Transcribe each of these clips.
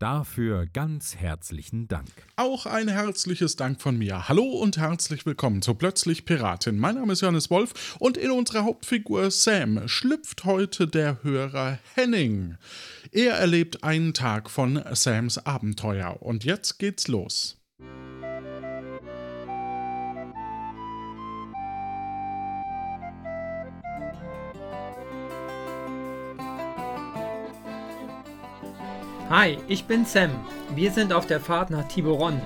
Dafür ganz herzlichen Dank. Auch ein herzliches Dank von mir. Hallo und herzlich willkommen zu Plötzlich Piratin. Mein Name ist Johannes Wolf und in unserer Hauptfigur Sam schlüpft heute der Hörer Henning. Er erlebt einen Tag von Sams Abenteuer und jetzt geht's los. Hi, ich bin Sam. Wir sind auf der Fahrt nach Tiburon.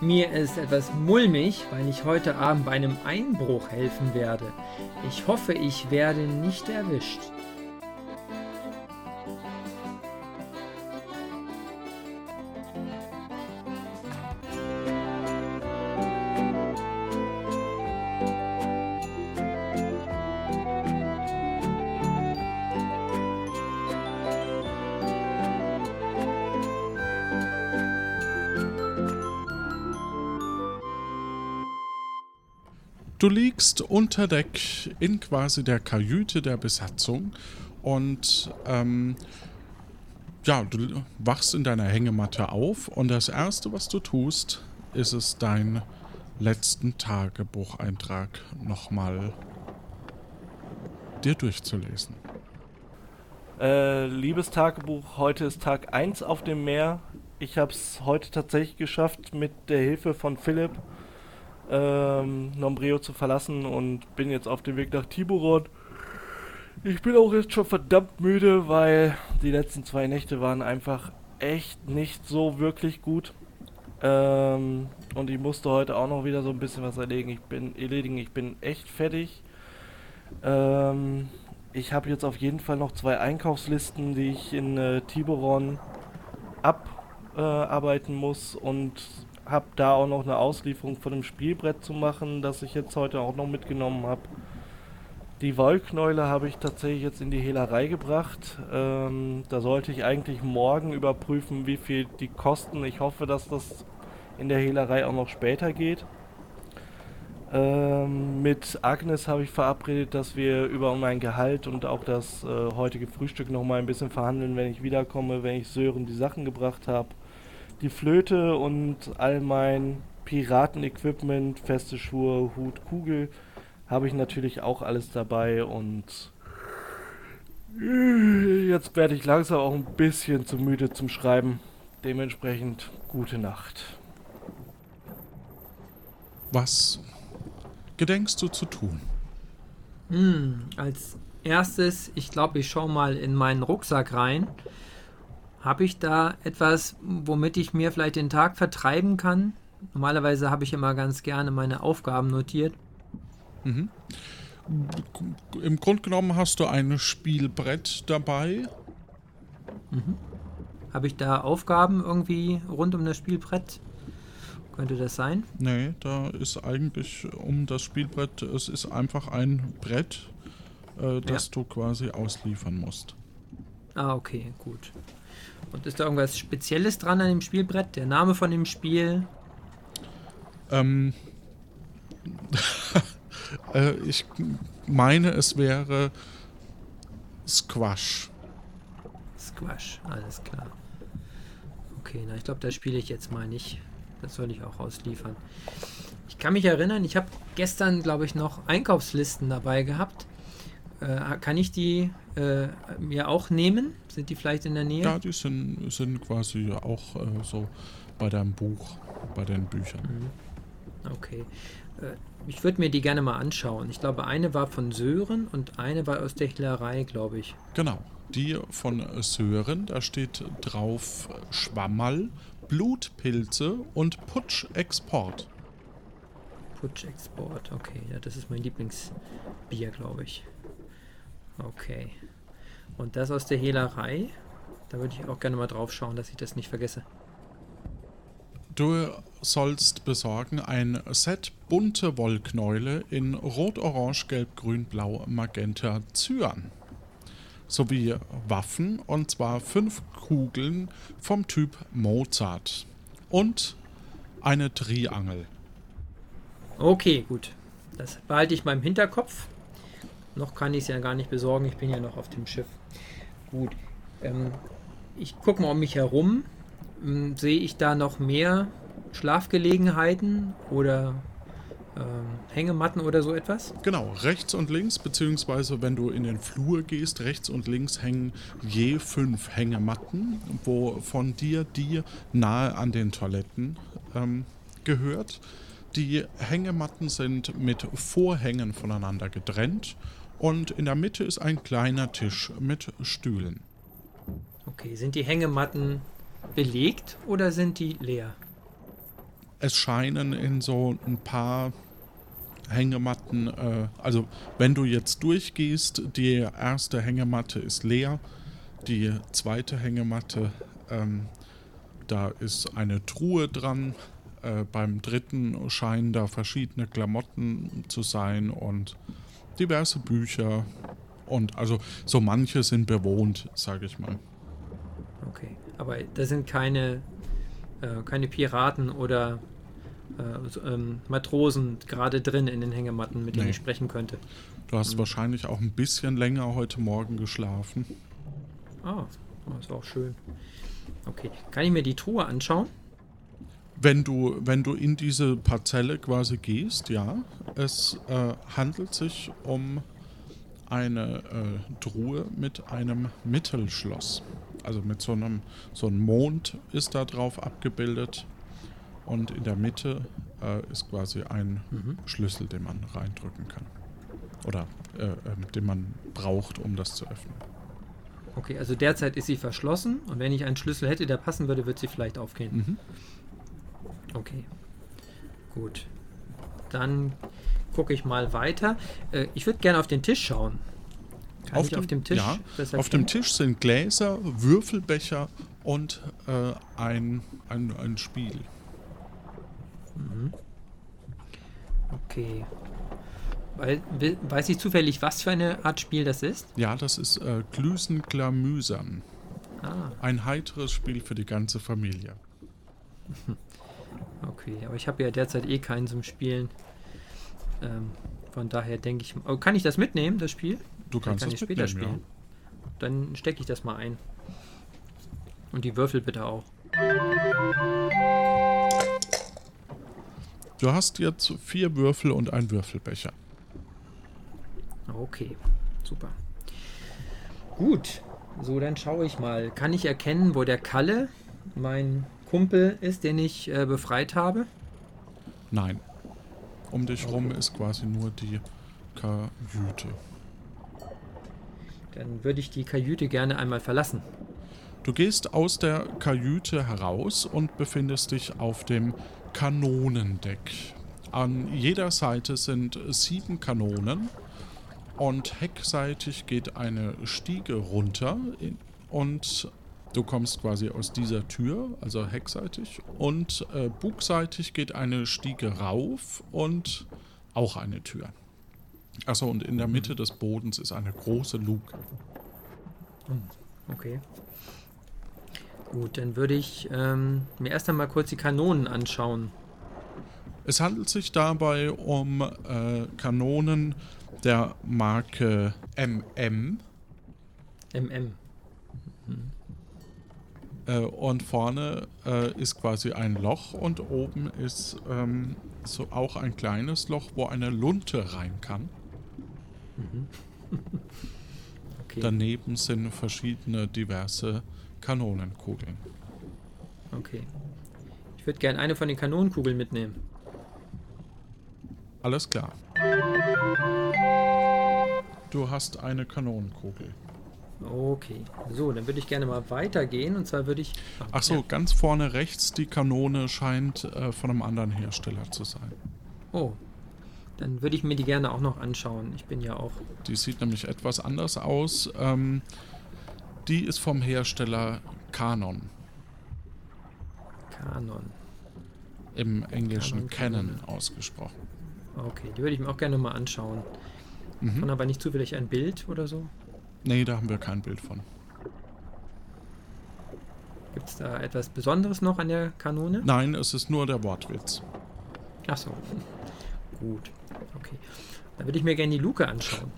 Mir ist etwas mulmig, weil ich heute Abend bei einem Einbruch helfen werde. Ich hoffe, ich werde nicht erwischt. Du liegst unter Deck in quasi der Kajüte der Besatzung und ähm, ja, du wachst in deiner Hängematte auf und das erste, was du tust, ist es, deinen letzten Tagebucheintrag nochmal dir durchzulesen. Äh, liebes Tagebuch, heute ist Tag 1 auf dem Meer. Ich habe es heute tatsächlich geschafft, mit der Hilfe von Philipp ähm, Nombreo zu verlassen und bin jetzt auf dem Weg nach Tiburon. Ich bin auch jetzt schon verdammt müde, weil die letzten zwei Nächte waren einfach echt nicht so wirklich gut. Ähm, und ich musste heute auch noch wieder so ein bisschen was erledigen. Ich bin erledigen. Ich bin echt fertig. Ähm, ich habe jetzt auf jeden Fall noch zwei Einkaufslisten, die ich in äh, Tiburon abarbeiten äh, muss und habe da auch noch eine Auslieferung von dem Spielbrett zu machen, das ich jetzt heute auch noch mitgenommen habe. Die Wollknäule habe ich tatsächlich jetzt in die Hehlerei gebracht. Ähm, da sollte ich eigentlich morgen überprüfen, wie viel die kosten. Ich hoffe, dass das in der Hehlerei auch noch später geht. Ähm, mit Agnes habe ich verabredet, dass wir über mein Gehalt und auch das äh, heutige Frühstück noch mal ein bisschen verhandeln, wenn ich wiederkomme, wenn ich Sören die Sachen gebracht habe die Flöte und all mein Piratenequipment, feste Schuhe, Hut, Kugel habe ich natürlich auch alles dabei und jetzt werde ich langsam auch ein bisschen zu müde zum Schreiben. Dementsprechend gute Nacht. Was gedenkst du zu tun? Hm, als erstes, ich glaube, ich schaue mal in meinen Rucksack rein habe ich da etwas, womit ich mir vielleicht den Tag vertreiben kann? Normalerweise habe ich immer ganz gerne meine Aufgaben notiert. Mhm. Im Grunde genommen hast du ein Spielbrett dabei. Mhm. Habe ich da Aufgaben irgendwie rund um das Spielbrett? Könnte das sein? Nee, da ist eigentlich um das Spielbrett, es ist einfach ein Brett, äh, das ja. du quasi ausliefern musst. Ah, okay, gut. Und ist da irgendwas Spezielles dran an dem Spielbrett? Der Name von dem Spiel? Ähm. äh, ich meine, es wäre Squash. Squash, alles klar. Okay, na, ich glaube, das spiele ich jetzt mal nicht. Das soll ich auch ausliefern. Ich kann mich erinnern, ich habe gestern, glaube ich, noch Einkaufslisten dabei gehabt. Äh, kann ich die äh, mir auch nehmen? Sind die vielleicht in der Nähe? Ja, die sind, sind quasi auch äh, so bei deinem Buch, bei den Büchern. Mhm. Okay. Äh, ich würde mir die gerne mal anschauen. Ich glaube, eine war von Sören und eine war aus der Hehlerei, glaube ich. Genau. Die von Sören, da steht drauf Schwammerl, Blutpilze und Putschexport. Putschexport, okay. Ja, das ist mein Lieblingsbier, glaube ich. Okay. Und das aus der Hehlerei, da würde ich auch gerne mal drauf schauen, dass ich das nicht vergesse. Du sollst besorgen ein Set bunte Wollknäule in Rot, Orange, Gelb, Grün, Blau, Magenta, Cyan. Sowie Waffen, und zwar fünf Kugeln vom Typ Mozart. und eine Triangel. Okay, gut. Das behalte ich mal im Hinterkopf. Noch kann ich es ja gar nicht besorgen. Ich bin ja noch auf dem Schiff. Gut. Ähm, ich gucke mal um mich herum. Ähm, sehe ich da noch mehr Schlafgelegenheiten oder ähm, Hängematten oder so etwas? Genau, rechts und links, beziehungsweise wenn du in den Flur gehst, rechts und links hängen je fünf Hängematten, wo von dir die nahe an den Toiletten ähm, gehört. Die Hängematten sind mit Vorhängen voneinander getrennt und in der Mitte ist ein kleiner Tisch mit Stühlen. Okay, sind die Hängematten belegt oder sind die leer? Es scheinen in so ein paar Hängematten, äh, also wenn du jetzt durchgehst, die erste Hängematte ist leer, die zweite Hängematte, ähm, da ist eine Truhe dran, äh, beim dritten scheinen da verschiedene Klamotten zu sein und diverse Bücher und also so manche sind bewohnt, sage ich mal. Okay, aber da sind keine, äh, keine Piraten oder äh, ähm, Matrosen gerade drin in den Hängematten, mit denen Nee. ich sprechen könnte. Du hast wahrscheinlich auch ein bisschen länger heute Morgen geschlafen. Ah, das ist auch schön. Okay, kann ich mir die Truhe anschauen? Wenn du, wenn du in diese Parzelle quasi gehst, ja, es äh, handelt sich um eine äh, Truhe mit einem Mittelschloss. Also mit so einem, so einem Mond ist da drauf abgebildet und in der Mitte äh, ist quasi ein Schlüssel, den man reindrücken kann. Oder äh, ähm, den man braucht, um das zu öffnen. Okay, also derzeit ist sie verschlossen und wenn ich einen Schlüssel hätte, der passen würde, wird sie vielleicht aufgehen. Mhm. Okay. Gut. Dann gucke ich mal weiter. Äh, ich würde gerne auf den Tisch schauen. Kann ich auf dem Tisch Ja, auf dem? Tisch sind Gläser, Würfelbecher und äh, ein, ein, ein Spiel. Okay. Weil, we- weiß ich zufällig, was für eine Art Spiel das ist? Ja, das ist äh, Glüsen-Glamüsern. Ah, Ein heiteres Spiel für die ganze Familie. okay. Aber ich habe ja derzeit eh keinen zum Spielen. Ähm, von daher denke ich. Oh, kann ich das mitnehmen, das Spiel? Du kannst kann es ich später mitnehmen, spielen. Dann stecke ich das mal ein. Und die Würfel bitte auch. ja. Du hast jetzt vier Würfel und einen Würfelbecher. Okay, super. Gut, so dann schaue ich mal. Kann ich erkennen, wo der Kalle, mein Kumpel, ist, den ich äh, befreit habe? Nein. Um dich rum ist quasi nur die Kajüte. Dann würde ich die Kajüte gerne einmal verlassen. Du gehst aus der Kajüte heraus und befindest dich auf dem Kanonendeck. An jeder Seite sind sieben Kanonen und heckseitig geht eine Stiege runter und du kommst quasi aus dieser Tür, also heckseitig, und äh, bugseitig geht eine Stiege rauf und auch eine Tür. Achso, und in der Mitte des Bodens ist eine große Luke. Okay. Gut, dann würde ich ähm, mir erst einmal kurz die Kanonen anschauen. Es handelt sich dabei um äh, Kanonen der Marke MM MM. Äh, und vorne äh, ist quasi ein Loch und oben ist ähm, so auch ein kleines Loch, wo eine Lunte rein kann. Okay. Daneben sind verschiedene diverse Kanonenkugeln. okay. Ich würde gerne eine von den Kanonenkugeln mitnehmen. Alles klar. Du hast eine Kanonenkugel. Okay. So, dann würde ich gerne mal weitergehen und zwar würde ich. Ach so, Ja. ganz vorne rechts, die Kanone scheint äh, von einem anderen Hersteller zu sein. Oh. Dann würde ich mir die gerne auch noch anschauen. Ich bin ja auch. Die sieht nämlich etwas anders aus. Ähm, die ist vom Hersteller Canon. Kanon. Im Englischen Canon, Canon, ausgesprochen. Okay, die würde ich mir auch gerne mal anschauen. Mhm. Von aber nicht zufällig ein Bild oder so? Nee, da haben wir kein Bild von. Gibt Ist da etwas Besonderes noch an der Kanone? Nein, es ist nur der Wortwitz. Ach so. Gut. Okay. Dann würde ich mir gerne die Luke anschauen.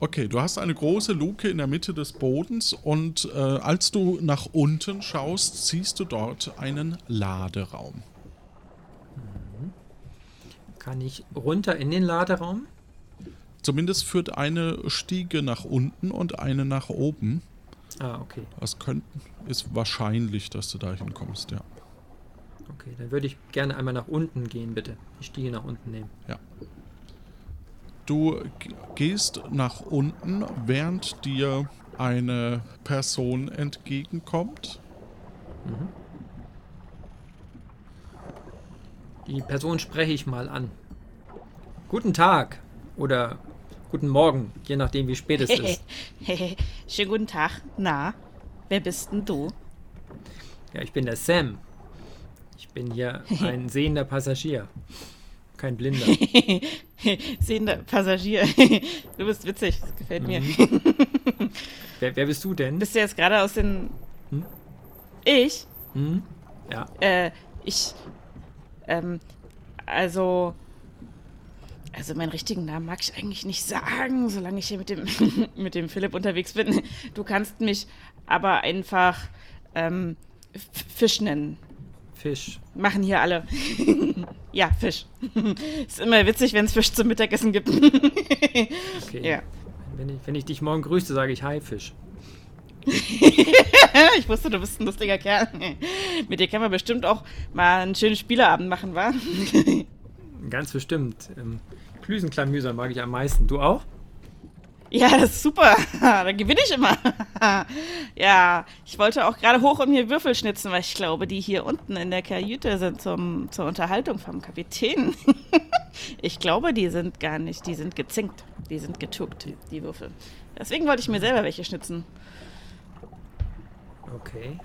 Okay, du hast eine große Luke in der Mitte des Bodens und äh, als du nach unten schaust, siehst du dort einen Laderaum. Kann ich runter in den Laderaum? Zumindest führt eine Stiege nach unten und eine nach oben. Ah, okay. Das könnten, ist wahrscheinlich, dass du da hinkommst, ja. Okay, dann würde ich gerne einmal nach unten gehen, bitte. Die Stiege nach unten nehmen. Ja. Du gehst nach unten, während dir eine Person entgegenkommt. Die Person spreche ich mal an. Guten Tag oder guten Morgen, je nachdem, wie spät es ist. Schönen guten Tag. Na, wer bist denn du? Ja, ich bin der Sam. Ich bin hier ein sehender Passagier. Kein Blinder. Sehender Passagier. Du bist witzig, das gefällt mir. wer, wer bist du denn? Bist du jetzt gerade aus den. Hm? Ich? Hm? Ja. Äh, ich. Ähm, also. Also meinen richtigen Namen mag ich eigentlich nicht sagen, solange ich hier mit dem, mit dem Philipp unterwegs bin. Du kannst mich aber einfach ähm, Fisch nennen. Fisch. Machen hier alle. ja, Fisch. Ist immer witzig, wenn es Fisch zum Mittagessen gibt. Okay. ja. Wenn ich, wenn ich dich morgen grüße, sage ich Hi, Fisch. Ich wusste, du bist ein lustiger Kerl. Mit dir kann man bestimmt auch mal einen schönen Spieleabend machen, wa? Ganz bestimmt. Klüsenklamüser mag ich am meisten. Du auch? Ja, das ist super. Da gewinne ich immer. Ja, ich wollte auch gerade hoch und mir Würfel schnitzen, weil ich glaube, die hier unten in der Kajüte sind zum, zur Unterhaltung vom Kapitän. Ich glaube, die sind gar nicht, die sind gezinkt. Die sind getuckt, die Würfel. Deswegen wollte ich mir selber welche schnitzen. Okay.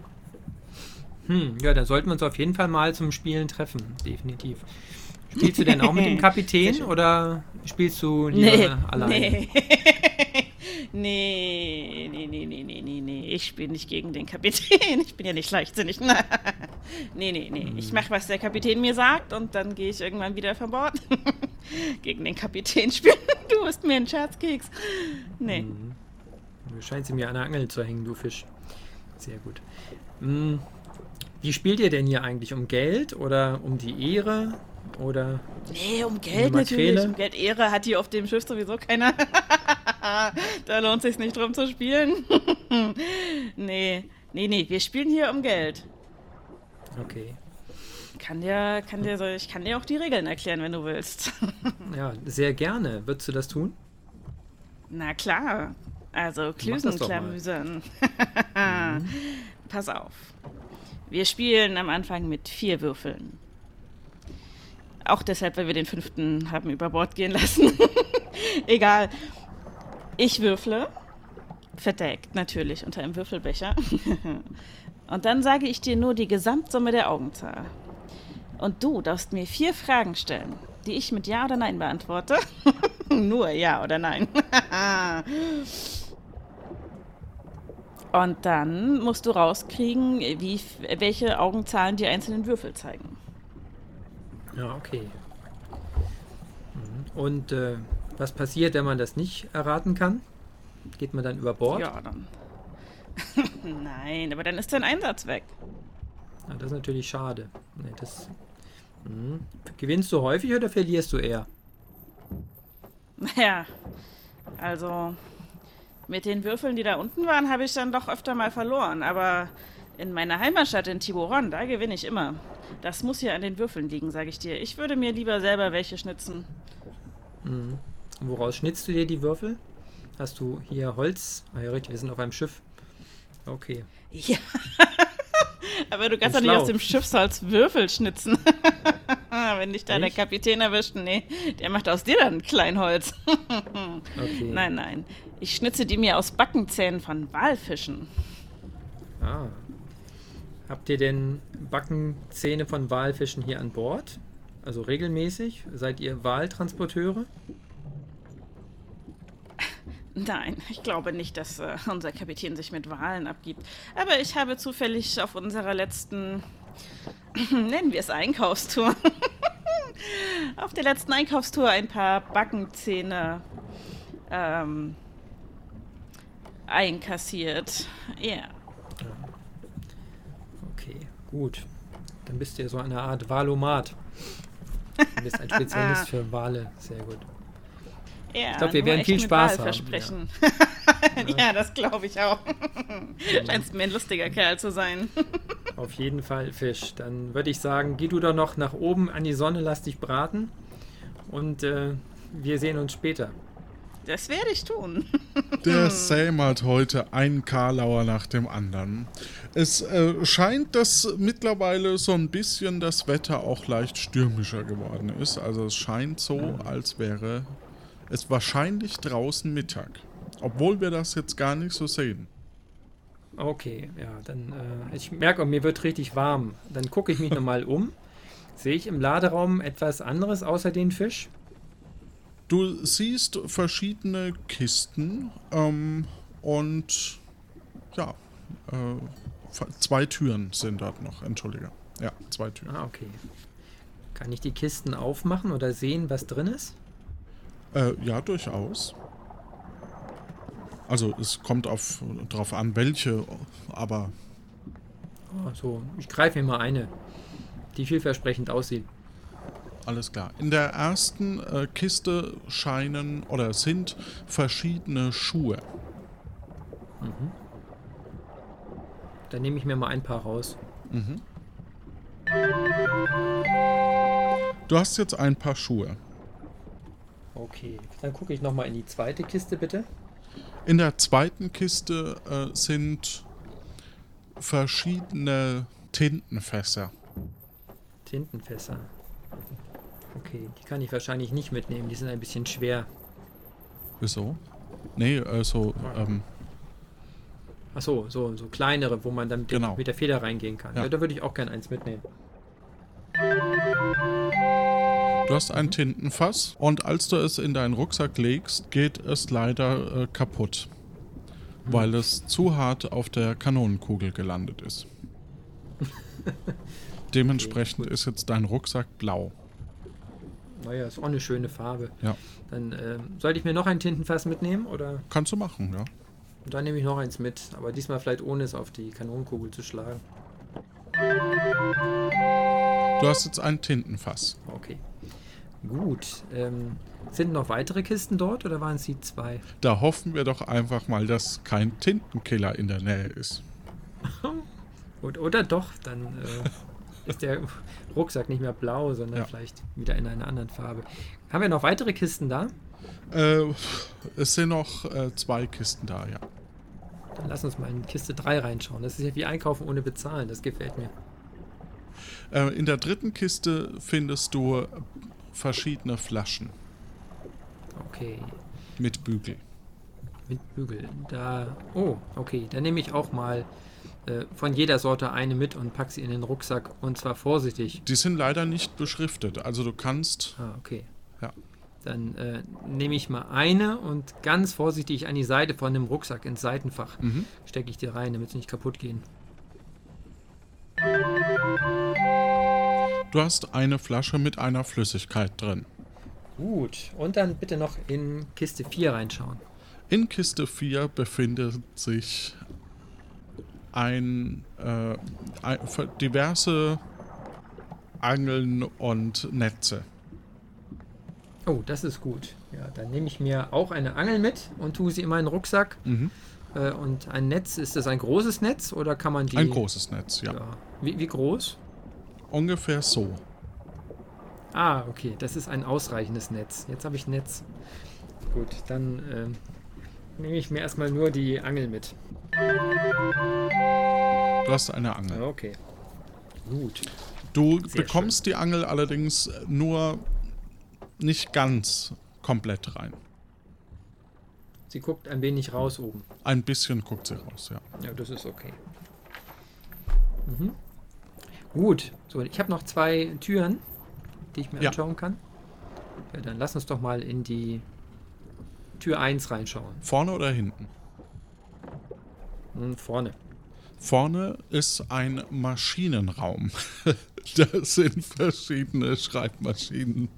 Hm, ja, dann sollten wir uns auf jeden Fall mal zum Spielen treffen. Definitiv. Spielst du denn auch mit dem Kapitän oder spielst du lieber alleine? Nee. nee, nee, nee, nee, nee, nee. Ich spiele nicht gegen den Kapitän. Ich bin ja nicht leichtsinnig. nee, nee, nee. Ich mache, was der Kapitän mir sagt und dann gehe ich irgendwann wieder von Bord. gegen den Kapitän spielen. Du bist mir ein Scherzkeks. Nee. Du scheinst mir an der Angel zu hängen, du Fisch. Sehr gut. Hm, wie spielt ihr denn hier eigentlich? Um Geld oder um die Ehre? Oder Nee, um Geld Die natürlich. Um Geld Ehre hat hier auf dem Schiff sowieso keiner. da lohnt sich nicht drum zu spielen. nee, nee, nee. Wir spielen hier um Geld. okay. Kann dir, kann dir, so- ich kann dir auch die Regeln erklären, wenn du willst. Ja, sehr gerne. Würdest du das tun? Na klar. Also. Klüsenklamüsern. Pass auf. Wir spielen am Anfang mit vier Würfeln. Auch deshalb, weil wir den fünften haben über Bord gehen lassen. Egal. Ich würfle. Verdeckt, natürlich, unter einem Würfelbecher. Und dann sage ich dir nur die Gesamtsumme der Augenzahl. Und du darfst mir vier Fragen stellen, die ich mit Ja oder Nein beantworte. nur Ja oder Nein. Und dann musst du rauskriegen, wie, welche Augenzahlen die einzelnen Würfel zeigen. Ja, okay. Mhm. Und äh, was passiert, wenn man das nicht erraten kann? Geht man dann über Bord? Ja, dann. Nein, aber dann ist dein Einsatz weg. Ah, das ist natürlich schade. Nee, das, mhm. Gewinnst du häufig oder verlierst du eher? Naja, also mit den Würfeln, die da unten waren, habe ich dann doch öfter mal verloren. Aber in meiner Heimatstadt in Tiburon, da gewinne ich immer. Das muss hier an den Würfeln liegen, sage ich dir. Ich würde mir lieber selber welche schnitzen. Mhm. Woraus schnitzt du dir die Würfel? Hast du hier Holz? Ah ja, richtig, wir sind auf einem Schiff. Okay. Ja. Aber du kannst doch nicht aus dem Schiffsholz Würfel schnitzen. Wenn dich da der Echt? Kapitän erwischt, nee, der macht aus dir dann Kleinholz. Okay. nein, nein. Ich schnitze die mir aus Backenzähnen von Walfischen. Ah. Habt ihr denn Backenzähne von Walfischen hier an Bord? Also regelmäßig? Seid ihr Waltransporteure? Nein, ich glaube nicht, dass äh, unser Kapitän sich mit Wahlen abgibt. Aber ich habe zufällig auf unserer letzten, nennen wir es Einkaufstour, auf der letzten Einkaufstour ein paar Backenzähne ähm, einkassiert. Ja. Okay, gut. Dann bist du ja so eine Art Wahlomat. Du bist ein Spezialist für Wale. Sehr gut. Ja, Ich glaube, wir werden viel Spaß haben. Wahlversprechen. Ja, das glaube ich auch. Scheinst mir ein lustiger Kerl zu sein. Auf jeden Fall Fisch. Dann würde ich sagen, geh du doch noch nach oben an die Sonne, lass dich braten. Und äh, wir sehen uns später. Das werde ich tun. Der Sam hat heute einen Karlauer nach dem anderen. Es äh, scheint, dass mittlerweile so ein bisschen das Wetter auch leicht stürmischer geworden ist. Also es scheint so, als wäre es wahrscheinlich draußen Mittag. Obwohl wir das jetzt gar nicht so sehen. Okay, ja, dann, äh, ich merke, mir wird richtig warm. Dann gucke ich mich nochmal um. Sehe ich im Laderaum etwas anderes außer den Fisch? Du siehst verschiedene Kisten ähm, und ja, äh, zwei Türen sind dort noch. Entschuldige. Ja, zwei Türen. Ah, okay. Kann ich die Kisten aufmachen oder sehen, was drin ist? Äh, ja, durchaus. Also es kommt auf, drauf an, welche, aber Oh, so, ich greife mir mal eine, die vielversprechend aussieht. Alles klar. In der ersten äh, Kiste scheinen oder sind verschiedene Schuhe. Dann nehme ich mir mal ein paar raus. Du hast jetzt ein paar Schuhe. Okay, dann gucke ich nochmal in die zweite Kiste, bitte. In der zweiten Kiste äh, sind verschiedene Tintenfässer. Tintenfässer. Okay, die kann ich wahrscheinlich nicht mitnehmen, die sind ein bisschen schwer. Wieso? Nee, äh, so, ähm, Ach so, so, so kleinere, wo man dann mit, Genau. mit der Feder reingehen kann. Ja. Ja, da würde ich auch gern eins mitnehmen. Du hast ein Tintenfass und als du es in deinen Rucksack legst, geht es leider äh, kaputt, weil es zu hart auf der Kanonenkugel gelandet ist. Dementsprechend ist jetzt dein Rucksack blau. Naja, ist auch eine schöne Farbe. Ja, Dann ähm, sollte ich mir noch ein Tintenfass mitnehmen oder kannst du machen, ja. dann nehme ich noch eins mit, aber diesmal vielleicht ohne es auf die Kanonenkugel zu schlagen. Du hast jetzt ein Tintenfass. Okay. Gut. Ähm, sind noch weitere Kisten dort oder waren es die zwei? Da hoffen wir doch einfach mal, dass kein Tintenkiller in der Nähe ist. Und, oder doch, dann äh, ist der Rucksack nicht mehr blau, sondern Ja. vielleicht wieder in einer anderen Farbe. Haben wir noch weitere Kisten da? Äh, es sind noch äh, zwei Kisten da, ja. Dann lass uns mal in Kiste 3 reinschauen. Das ist ja wie Einkaufen ohne Bezahlen. Das gefällt mir. Äh, in der dritten Kiste findest du verschiedene Flaschen Okay. mit Bügel. Mit Bügel. Da. Oh, okay. Dann nehme ich auch mal äh, von jeder Sorte eine mit und pack sie in den Rucksack. Und zwar vorsichtig. Die sind leider nicht beschriftet. Also du kannst. Ah, okay. Ja. Dann äh, nehme ich mal eine und ganz vorsichtig an die Seite von dem Rucksack ins Seitenfach Mhm. stecke ich die rein, damit sie nicht kaputt gehen. Du hast eine Flasche mit einer Flüssigkeit drin. Gut. Und dann bitte noch in Kiste 4 reinschauen. In Kiste 4 befindet sich ein, äh, ein diverse Angeln und Netze. Oh, das ist gut. Ja, dann nehme ich mir auch eine Angel mit und tue sie in meinen Rucksack. Mhm. Äh, und ein Netz, ist das ein großes Netz oder kann man die. Ein großes Netz, ja. Ja. Wie, wie groß? Ungefähr so. Ah, okay, das ist ein ausreichendes Netz. Jetzt habe ich Netz. Gut, dann ähm, nehme ich mir erstmal nur die Angel mit. Du hast eine Angel. Okay. Gut. Du Sehr bekommst die Angel allerdings nur nicht ganz komplett rein. Sie guckt ein wenig raus oben. Ein bisschen guckt sie raus, ja. Ja, das ist okay. Mhm. Gut, so, ich habe noch zwei Türen, die ich mir Ja. anschauen kann. Ja, dann lass uns doch mal in die Tür 1 reinschauen. Vorne oder hinten? Hm, vorne. Vorne ist ein Maschinenraum. da sind verschiedene Schreibmaschinen.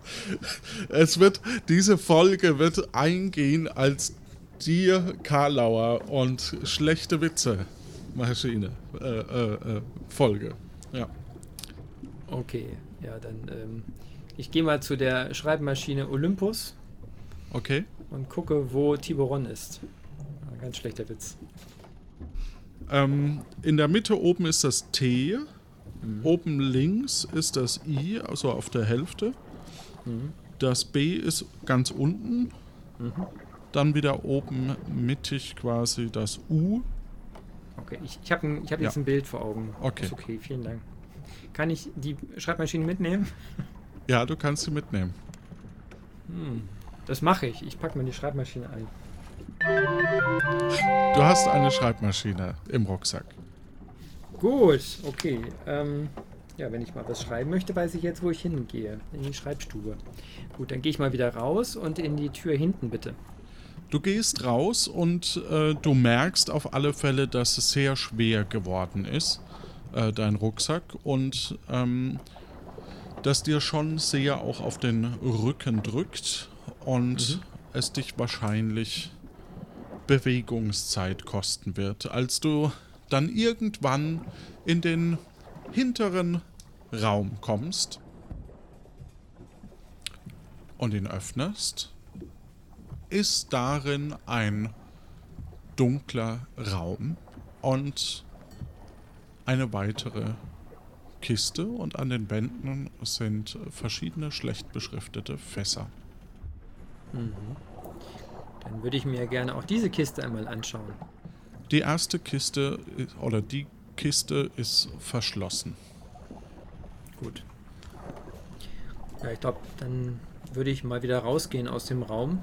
es wird, diese Folge wird eingehen als dir Karlauer und schlechte Witze Maschine äh, äh, äh, Folge. Ja. Okay, ja, dann ähm, ich gehe mal zu der Schreibmaschine Olympus Okay. und gucke, wo Tiburon ist. Ein ganz schlechter Witz. Ähm, in der Mitte oben ist das T. Oben links ist das I, also auf der Hälfte. Das B ist ganz unten. Dann wieder oben mittig quasi das U. Okay, ich, ich habe hab jetzt Ja. ein Bild vor Augen. Okay. Ist okay, vielen Dank. Kann ich die Schreibmaschine mitnehmen? Ja, du kannst sie mitnehmen. Das mache ich. Ich packe mir die Schreibmaschine ein. Du hast eine Schreibmaschine im Rucksack. Gut, okay. Ähm, ja, wenn ich mal was schreiben möchte, weiß ich jetzt, wo ich hingehe. In die Schreibstube. Gut, dann gehe ich mal wieder raus und in die Tür hinten bitte. Du gehst raus und äh, du merkst auf alle Fälle, dass es sehr schwer geworden ist, äh, dein Rucksack, und ähm, dass dir schon sehr auch auf den Rücken drückt und es dich wahrscheinlich Bewegungszeit kosten wird, als du dann irgendwann in den hinteren Raum kommst und ihn öffnest ist darin ein dunkler Raum und eine weitere Kiste und an den Wänden sind verschiedene schlecht beschriftete Fässer. Dann würde ich mir gerne auch diese Kiste einmal anschauen. Die erste Kiste oder die Kiste ist verschlossen. Gut. Ja, ich glaube, dann würde ich mal wieder rausgehen aus dem Raum.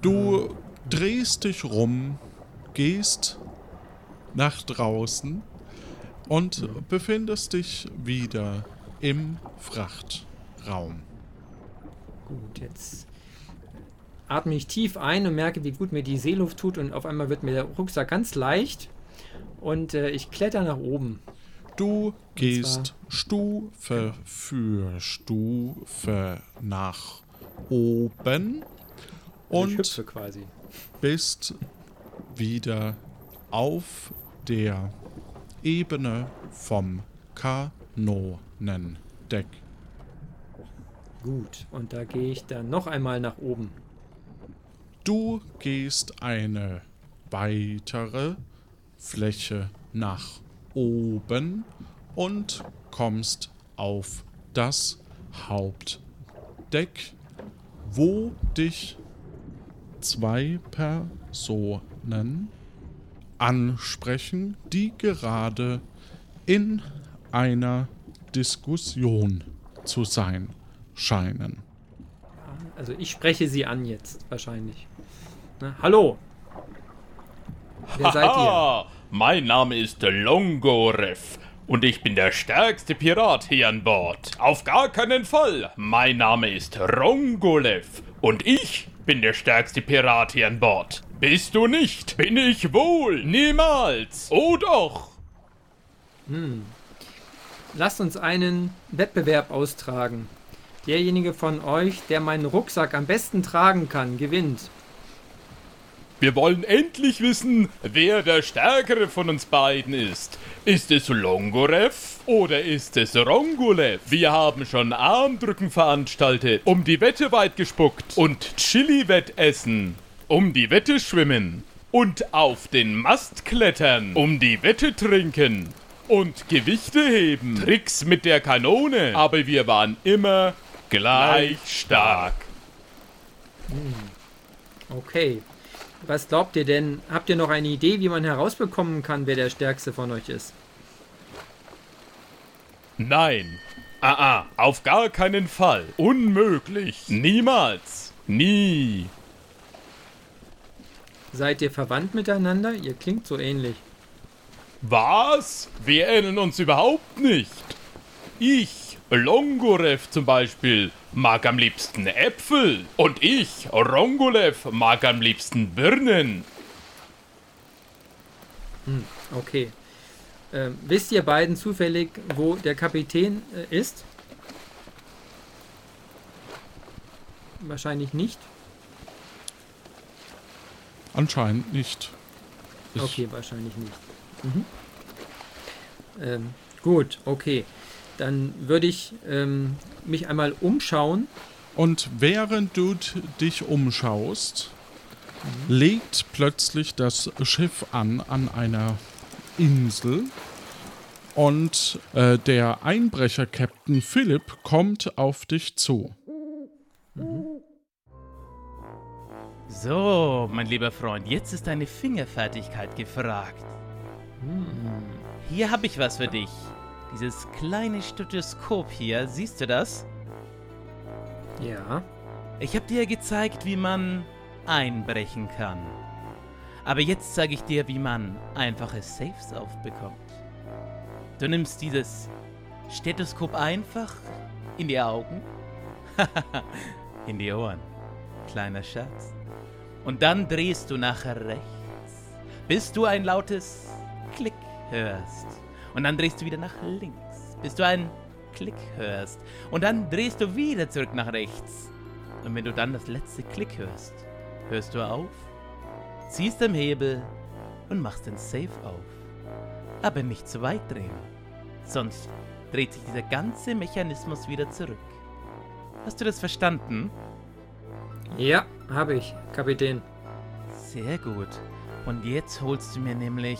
Du drehst dich rum, gehst nach draußen und befindest dich wieder im Frachtraum. Gut, jetzt atme ich tief ein und merke, wie gut mir die Seeluft tut und auf einmal wird mir der Rucksack ganz leicht und äh, ich kletter nach oben. Du gehst Stufe für Stufe nach oben Also und bist wieder auf der Ebene vom Kanonendeck. Gut, und da gehe ich dann noch einmal nach oben. Du gehst eine weitere Fläche nach oben und kommst auf das Hauptdeck, wo dich zwei Personen ansprechen, die gerade in einer Diskussion zu sein scheinen. Also ich spreche sie an jetzt, wahrscheinlich. Na, hallo! Wer seid ihr? Mein Name ist Longorev und ich bin der stärkste Pirat hier an Bord. Auf gar keinen Fall. Mein Name ist Rongolev und ich bin der stärkste Pirat hier an Bord. Bist du nicht? Bin ich wohl. Niemals. Oh doch. Lasst uns einen Wettbewerb austragen. Derjenige von euch, der meinen Rucksack am besten tragen kann, gewinnt. Wir wollen endlich wissen, wer der Stärkere von uns beiden ist. Ist es Longorev oder ist es Rongolev? Wir haben schon Armdrücken veranstaltet, um die Wette weit gespuckt und Chili-Wettessen, um die Wette schwimmen und auf den Mast klettern, um die Wette trinken und Gewichte heben, Tricks mit der Kanone, aber wir waren immer gleich stark. Okay. Was glaubt ihr denn? Habt ihr noch eine Idee, wie man herausbekommen kann, wer der Stärkste von euch ist? Nein. Ah, ah, auf gar keinen Fall. Unmöglich. Niemals. Nie. Seid ihr verwandt miteinander? Ihr klingt so ähnlich. Was? Wir ähneln uns überhaupt nicht. Ich Longorev zum Beispiel mag am liebsten Äpfel und ich, Rongolev, mag am liebsten Birnen. Okay. Ähm, wisst ihr beiden zufällig, wo der Kapitän äh, ist? Wahrscheinlich nicht. Anscheinend nicht. Ich- Okay, wahrscheinlich nicht. Mhm. Ähm, gut, okay. Dann würde ich ähm, mich einmal umschauen. Und während du dich umschaust, legt plötzlich das Schiff an an einer Insel und äh, der Einbrecher-Captain Philipp kommt auf dich zu. So, mein lieber Freund, jetzt ist deine Fingerfertigkeit gefragt. Hier habe ich was für dich. Dieses kleine Stethoskop hier, siehst du das? Ja. Ich habe dir gezeigt, wie man einbrechen kann. Aber jetzt zeige ich dir, wie man einfache Safes aufbekommt. Du nimmst dieses Stethoskop einfach in die Augen, in die Ohren. Kleiner Scherz. Und dann drehst du nach rechts, bis du ein lautes Klick hörst. Und dann drehst du wieder nach links, bis du ein Klick hörst. Und dann drehst du wieder zurück nach rechts. Und wenn du dann das letzte Klick hörst, hörst du auf, ziehst am Hebel und machst den Safe auf. Aber nicht zu weit drehen, sonst dreht sich dieser ganze Mechanismus wieder zurück. Hast du das verstanden? Ja, habe ich, Kapitän. Sehr gut. Und jetzt holst du mir nämlich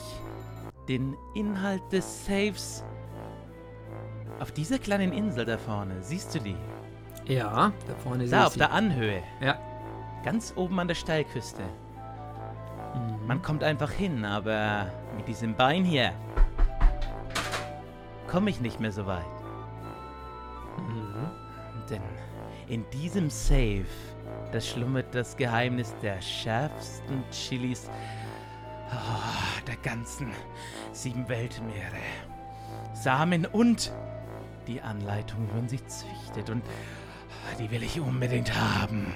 den Inhalt des Safes. Auf dieser kleinen Insel da vorne, siehst du die? Ja, da vorne sehe Da ich auf sie. der Anhöhe. Ja. Ganz oben an der Steilküste. Mhm. Man kommt einfach hin, aber mit diesem Bein hier komme ich nicht mehr so weit. Mhm. Denn in diesem Safe, da schlummert das Geheimnis der schärfsten Chilis ah, der ganzen sieben Weltmeere. Samen und die Anleitung, wie man sie züchtet. Und die will ich unbedingt haben.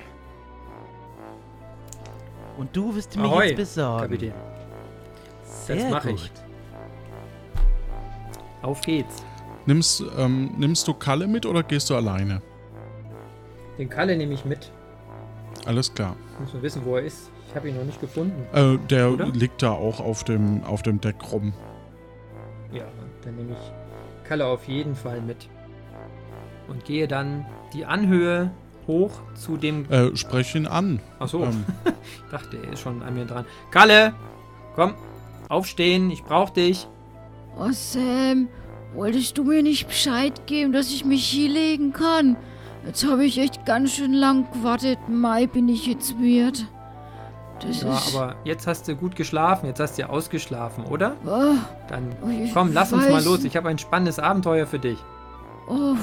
Und du wirst mir Ahoi, jetzt besorgen. Kapitän. Sehr mach gut. ich. Auf geht's. Nimmst, ähm, nimmst du Kalle mit oder gehst du alleine? Den Kalle nehme ich mit. Alles klar. Muss man wissen, wo er ist. Ich habe ihn noch nicht gefunden. Äh, der Oder? liegt da auch auf dem, auf dem Deck rum. Ja, dann nehme ich Kalle auf jeden Fall mit. Und gehe dann die Anhöhe hoch zu dem. Äh, sprech ihn an. Achso, Ähm, ich dachte, er ist schon an mir dran. Kalle! Komm, aufstehen, ich brauch dich. Oh Sam, wolltest du mir nicht Bescheid geben, dass ich mich hier legen kann? Jetzt habe ich echt ganz schön lang gewartet. Mai bin ich jetzt müde. Das Ja, ist. aber jetzt hast du gut geschlafen, jetzt hast du ja ausgeschlafen, oder? Oh, Dann oh, ich komm, lass uns mal los. Ich habe ein spannendes Abenteuer für dich. Oh,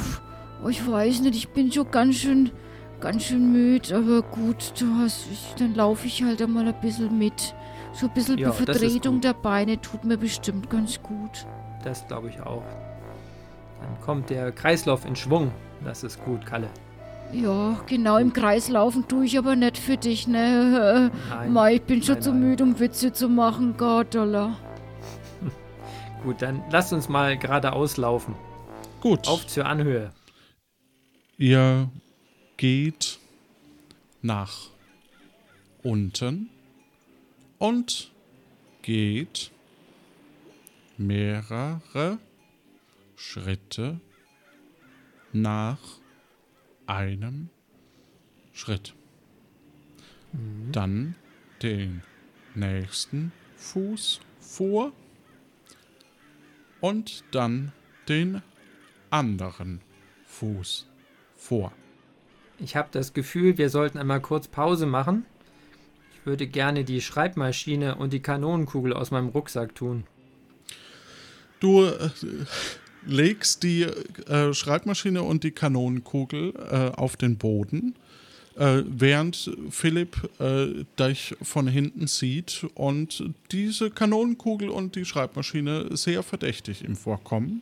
ich weiß nicht, ich bin schon ganz schön, ganz schön müde, aber gut, du hast, ich, dann laufe ich halt einmal ein bisschen mit. So ein bisschen Ja, Vertretung der Beine tut mir bestimmt ganz gut. Das glaube ich auch. Dann kommt der Kreislauf in Schwung. Das ist gut, Kalle. Ja, genau, im Kreis laufen tue ich aber nicht für dich, ne? Nein. Mai, ich bin schon Nein, zu nein. müde, um Witze zu machen, Gott, Allah. Gut, dann lasst uns mal geradeaus laufen. gut. Auf zur Anhöhe. Ihr geht nach unten und geht mehrere Schritte nach einem Schritt. Dann den nächsten Fuß vor und dann den anderen Fuß vor. Ich habe das Gefühl, wir sollten einmal kurz Pause machen. Ich würde gerne die Schreibmaschine und die Kanonenkugel aus meinem Rucksack tun. Du äh, legst die äh, Schreibmaschine und die Kanonenkugel äh, auf den Boden, äh, während Philipp äh, dich von hinten sieht und diese Kanonenkugel und die Schreibmaschine sehr verdächtig ihm vorkommen.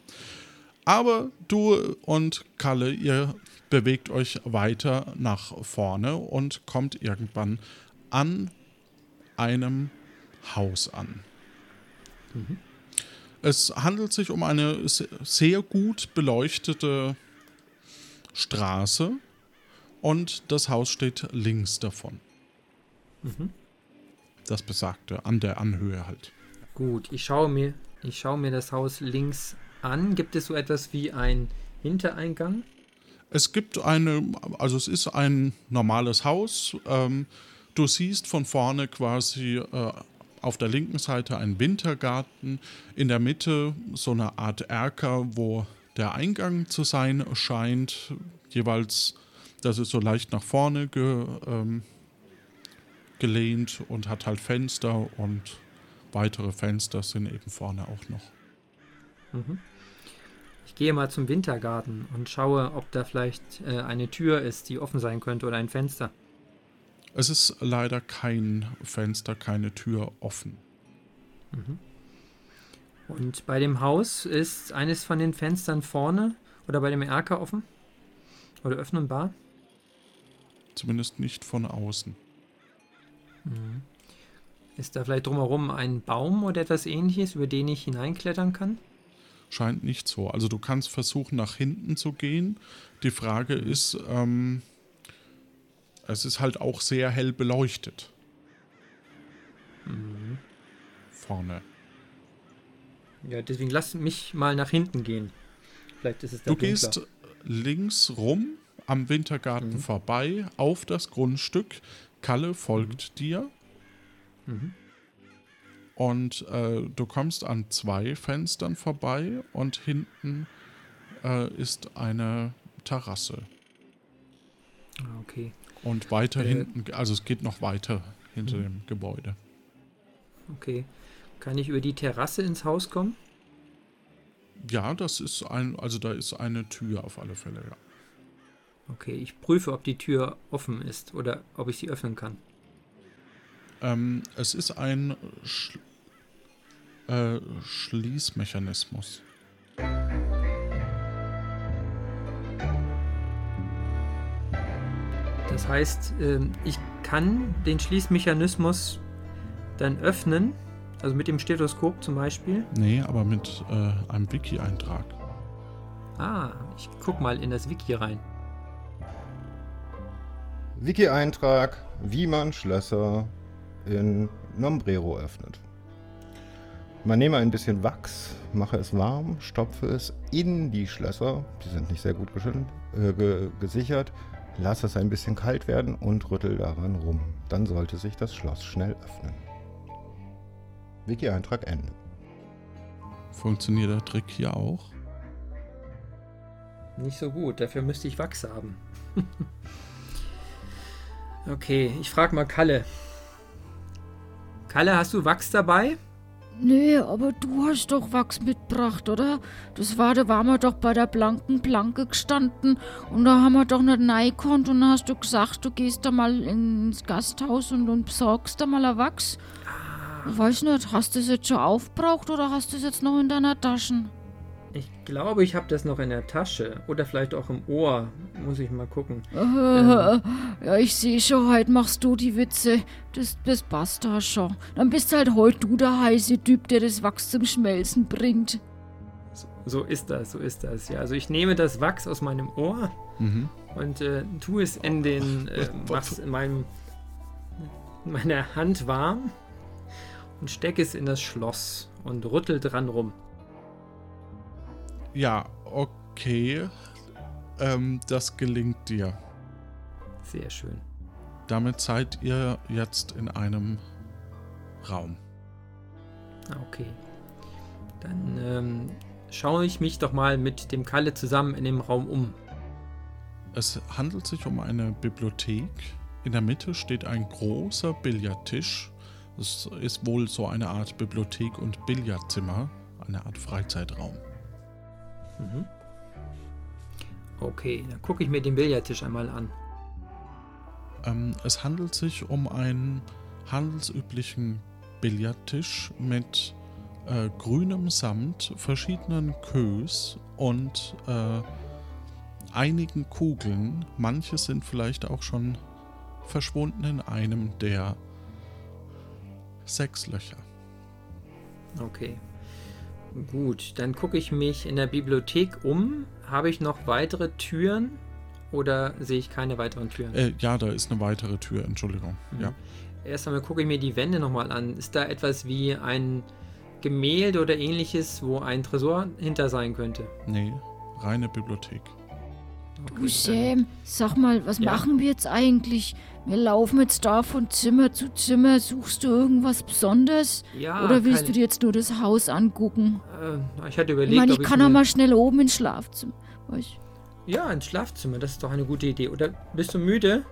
Aber du und Kalle, ihr bewegt euch weiter nach vorne und kommt irgendwann an einem Haus an. Es handelt sich um eine se- sehr gut beleuchtete Straße und das Haus steht links davon. Das besagte, an der Anhöhe halt. Gut, ich schaue mir, ich schaue mir das Haus links an. Gibt es so etwas wie ein Hintereingang? Es gibt eine, also es ist ein normales Haus. Ähm, du siehst von vorne quasi äh, auf der linken Seite einen Wintergarten, in der Mitte so eine Art Erker, wo der Eingang zu sein scheint. Jeweils, das ist so leicht nach vorne ge, ähm, gelehnt und hat halt Fenster und weitere Fenster sind eben vorne auch noch. Ich gehe mal zum Wintergarten und schaue, ob da vielleicht äh, eine Tür ist, die offen sein könnte oder ein Fenster. Es ist leider kein Fenster, keine Tür offen. Und bei dem Haus ist eines von den Fenstern vorne oder bei dem Erker offen? Oder öffnenbar? Zumindest nicht von außen. Ist da vielleicht drumherum ein Baum oder etwas ähnliches, über den ich hineinklettern kann? Scheint nicht so. Also du kannst versuchen, nach hinten zu gehen. Die Frage ist, ähm, es ist halt auch sehr hell beleuchtet. Vorne. Ja, deswegen lass mich mal nach hinten gehen. Vielleicht ist es da Du dunkler. gehst links rum am Wintergarten vorbei auf das Grundstück. Kalle folgt dir. Und äh, du kommst an zwei Fenstern vorbei und hinten äh, ist eine Terrasse. Ah, Okay. Und weiter Äh. hinten, also es geht noch weiter hinter dem Gebäude. Okay. Kann ich über die Terrasse ins Haus kommen? Ja, das ist ein, also da ist eine Tür auf alle Fälle, ja. Okay, ich prüfe, ob die Tür offen ist oder ob ich sie öffnen kann. Ähm, es ist ein Sch äh, Schließmechanismus. Das heißt, ähm, ich kann den Schließmechanismus dann öffnen, also mit dem Stethoskop zum Beispiel. Nee, aber mit äh, einem Wiki-Eintrag. Ah, ich guck mal in das Wiki rein. Wiki-Eintrag, wie man Schlösser in Nombrero öffnet. Man nehme ein bisschen Wachs, mache es warm, stopfe es in die Schlösser, die sind nicht sehr gut äh, ge gesichert, lasse es ein bisschen kalt werden und rüttel daran rum. Dann sollte sich das Schloss schnell öffnen. Wiki-Eintrag Ende. Funktioniert der Trick hier auch? Nicht so gut, dafür müsste ich Wachs haben. okay, ich frage mal Kalle. Kalle, hast du Wachs dabei? Nee, aber du hast doch Wachs mitgebracht, oder? Das war, da waren wir doch bei der blanken Planke gestanden und da haben wir doch nicht reingekonnt und dann hast du gesagt, du gehst da mal ins Gasthaus und, und besorgst da mal ein Wachs. Ich weiß nicht, hast du es jetzt schon aufgebraucht oder hast du es jetzt noch in deiner Tasche? Ich glaube, ich habe das noch in der Tasche oder vielleicht auch im Ohr. Muss ich mal gucken. Äh, ja, ich sehe schon, heute machst du die Witze. Das, das passt da schon. Dann bist halt heute du der heiße Typ, der das Wachs zum Schmelzen bringt. So ist das, so ist das. Ja, also ich nehme das Wachs aus meinem Ohr Mhm. und äh, tue es in den, äh, mach's in meinem, in meiner Hand warm und stecke es in das Schloss und rüttel dran rum. Ja, okay. Ähm, das gelingt dir. Sehr schön. Damit seid ihr jetzt in einem Raum. Ah, Okay. Dann ähm, schaue ich mich doch mal mit dem Kalle zusammen in dem Raum um. Es handelt sich um eine Bibliothek. In der Mitte steht ein großer Billardtisch. Es ist wohl so eine Art Bibliothek und Billardzimmer, eine Art Freizeitraum. Okay, dann gucke ich mir den Billardtisch einmal an. Ähm, es handelt sich um einen handelsüblichen Billardtisch mit äh, grünem Samt, verschiedenen Kös und äh, einigen Kugeln. Manche sind vielleicht auch schon verschwunden in einem der sechs Löcher. Okay. Gut, dann gucke ich mich in der Bibliothek um. Habe ich noch weitere Türen oder sehe ich keine weiteren Türen? Äh, ja, da ist eine weitere Tür, Entschuldigung. Mhm. Ja. Erst einmal gucke ich mir die Wände nochmal an. Ist da etwas wie ein Gemälde oder ähnliches, wo ein Tresor hinter sein könnte? Nee, reine Bibliothek. Du Sam, sag mal, was Ja? machen wir jetzt eigentlich? Wir laufen jetzt da von Zimmer zu Zimmer. Suchst du irgendwas Besonderes? Ja, Oder willst kein- du dir jetzt nur das Haus angucken? Äh, ich hatte überlegt, Ich meine, ich ob kann auch mal schnell oben ins Schlafzimmer. Weißt, Ja, ins Schlafzimmer, das ist doch eine gute Idee. Oder bist du müde?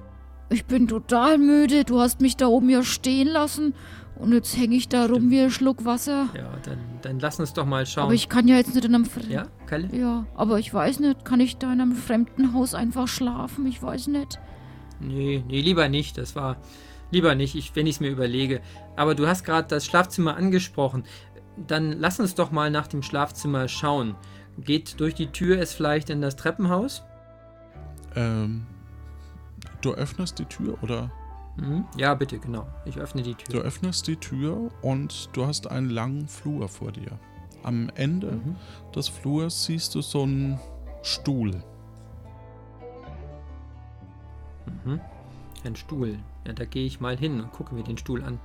ich bin total müde. Du hast mich da oben ja stehen lassen. Und jetzt hänge ich da rum wie ein Schluck Wasser. Ja, dann, dann lass uns doch mal schauen. Aber ich kann ja jetzt nicht in einem Fre ja, Kalle? Ja, aber ich weiß nicht, kann ich da in einem fremden Haus einfach schlafen? Ich weiß nicht. Nee, nee, lieber nicht. Das war lieber nicht, ich, wenn ich es mir überlege. Aber du hast gerade das Schlafzimmer angesprochen. Dann lass uns doch mal nach dem Schlafzimmer schauen. Geht durch die Tür es vielleicht in das Treppenhaus? Ähm, du öffnest die Tür oder Mhm. Ja, bitte, genau. Ich öffne die du Tür. öffnest die Tür und du hast einen langen Flur vor dir. Am Ende Mhm. des Flurs siehst du so einen Stuhl. Mhm. Ein Stuhl. Ja, da gehe ich mal hin und gucke mir den Stuhl an.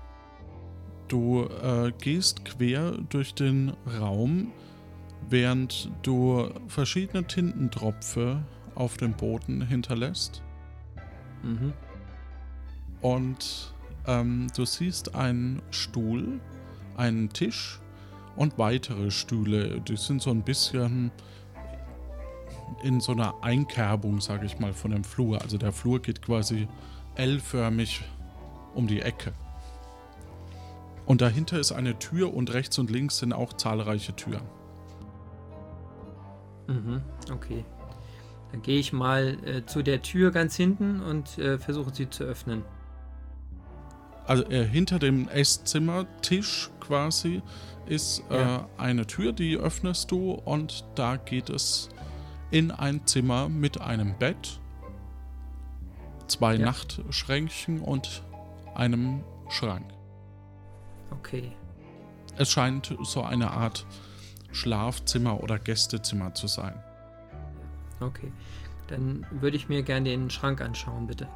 Du äh, gehst quer durch den Raum, während du verschiedene Tintentropfe auf dem Boden hinterlässt. Mhm. Und ähm, du siehst einen Stuhl, einen Tisch und weitere Stühle. Die sind so ein bisschen in so einer Einkerbung, sage ich mal, von dem Flur. Also der Flur geht quasi L-förmig um die Ecke. Und dahinter ist eine Tür und rechts und links sind auch zahlreiche Türen. Mhm. Okay. Dann gehe ich mal äh, zu der Tür ganz hinten und äh, versuche sie zu öffnen. Also äh, hinter dem Esszimmertisch quasi ist äh, Ja. eine Tür, die öffnest du und da geht es in ein Zimmer mit einem Bett, zwei Ja. Nachtschränkchen und einem Schrank. Okay. Es scheint so eine Art Schlafzimmer oder Gästezimmer zu sein. Okay. Dann würde ich mir gerne den Schrank anschauen, bitte.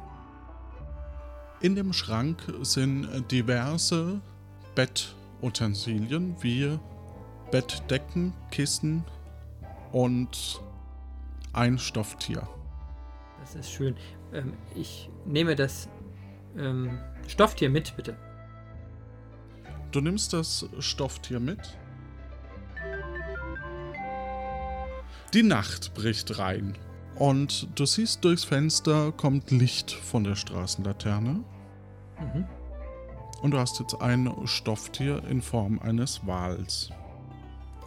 In dem Schrank sind diverse Bettutensilien wie Bettdecken, Kissen und ein Stofftier. Das ist schön. Ähm, ich nehme das ähm, Stofftier mit, bitte. Du nimmst das Stofftier mit. Die Nacht bricht rein und du siehst durchs Fenster kommt Licht von der Straßenlaterne Mhm. und du hast jetzt ein Stofftier in Form eines Wals.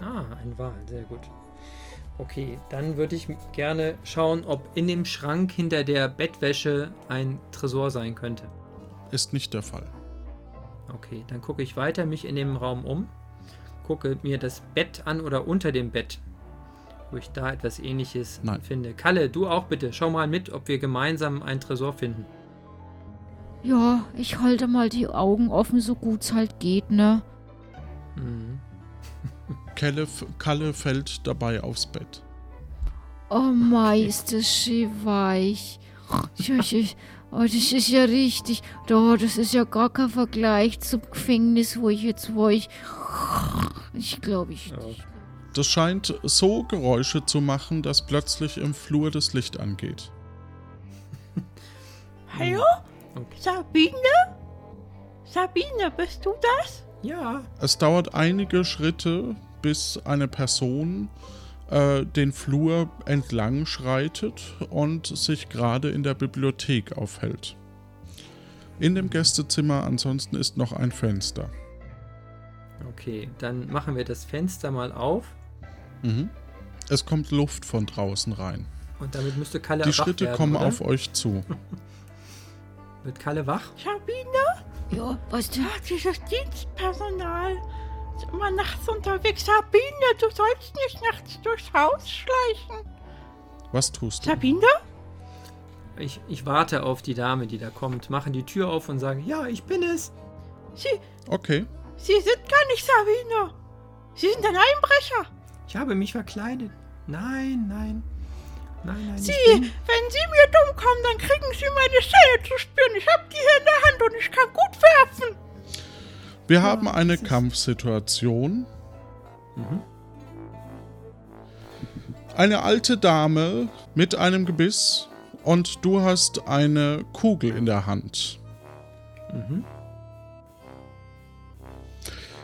Ah, ein Wal, sehr gut. Okay, dann würde ich gerne schauen, ob in dem Schrank hinter der Bettwäsche ein Tresor sein könnte. Ist nicht der Fall. Okay, dann gucke ich weiter mich in dem Raum um, gucke mir das Bett an oder unter dem Bett, wo ich da etwas ähnliches Nein. finde. Kalle, du auch bitte, schau mal mit, ob wir gemeinsam ein Tresor finden. Ja, ich halte mal die Augen offen, so gut es halt geht, ne? Mhm. Kalle, Kalle fällt dabei aufs Bett. Oh mei, ist das schön weich. Ich, ich, ich, oh, das ist ja richtig. Oh, das ist ja gar kein Vergleich zum Gefängnis, wo ich jetzt war. Ich, ich glaube, ich. Ja. Das scheint so Geräusche zu machen, dass plötzlich im Flur das Licht angeht. Hallo? Okay. Sabine? Sabine, bist du das? Ja, Es dauert einige Schritte, bis eine Person äh, den Flur entlang schreitet und sich gerade in der Bibliothek aufhält. In dem Gästezimmer ansonsten ist noch ein Fenster. okay, dann machen wir das Fenster mal auf Mhm. Es kommt Luft von draußen rein. und damit müsste Kalle Die wach Schritte werden, kommen oder? auf euch zu. Wird Kalle wach? Sabine? Ja, was denn? Ah, dieses Dienstpersonal. Ist immer nachts unterwegs. Sabine, du sollst nicht nachts durchs Haus schleichen. Was tust du? Sabine? Ich, ich warte auf die Dame, die da kommt, mache die Tür auf und sage, ja, ich bin es. Sie, Okay. Sie sind gar nicht Sabine. Sie sind ein Einbrecher. Ich habe mich verkleidet. Nein, nein. Nein, nein. Sie, wenn Sie mir dumm kommen, dann kriegen Sie meine Zähne zu spüren. Ich habe die hier in der Hand und ich kann gut werfen. Wir haben eine Kampfsituation. Eine alte Dame mit einem Gebiss und du hast eine Kugel in der Hand.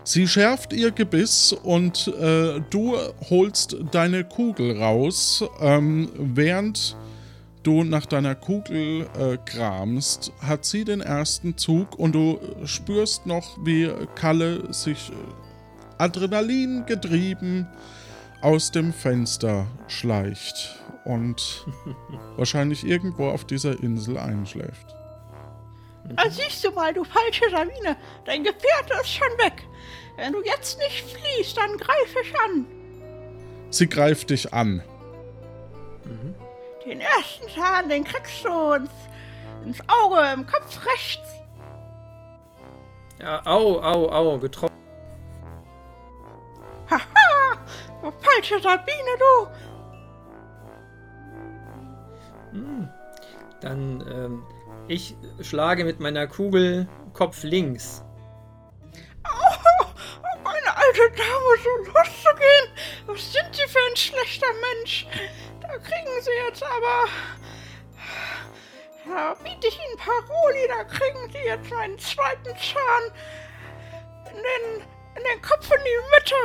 Sie schärft ihr Gebiss und äh, du holst deine Kugel raus, ähm, während du nach deiner Kugel äh, kramst, hat sie den ersten Zug und du spürst noch, wie Kalle sich äh, Adrenalin getrieben aus dem Fenster schleicht und wahrscheinlich irgendwo auf dieser Insel einschläft. Ah, siehst du mal, du falsche Sabine. Dein Gefährte ist schon weg. Wenn du jetzt nicht fliehst, dann greife ich an. Sie greift dich an. Den ersten Zahn, den kriegst du ins, ins Auge, im Kopf rechts. ja, au, au, au, getroffen. Haha, du falsche Sabine, du. Dann, ähm, ich schlage mit meiner Kugel Kopf links. Oh, meine alte Dame so loszugehen. Was sind Sie für ein schlechter Mensch? Da kriegen Sie jetzt aber... Da biete ich Ihnen Paroli, da kriegen Sie jetzt meinen zweiten Zahn in den, in den Kopf in die Mitte.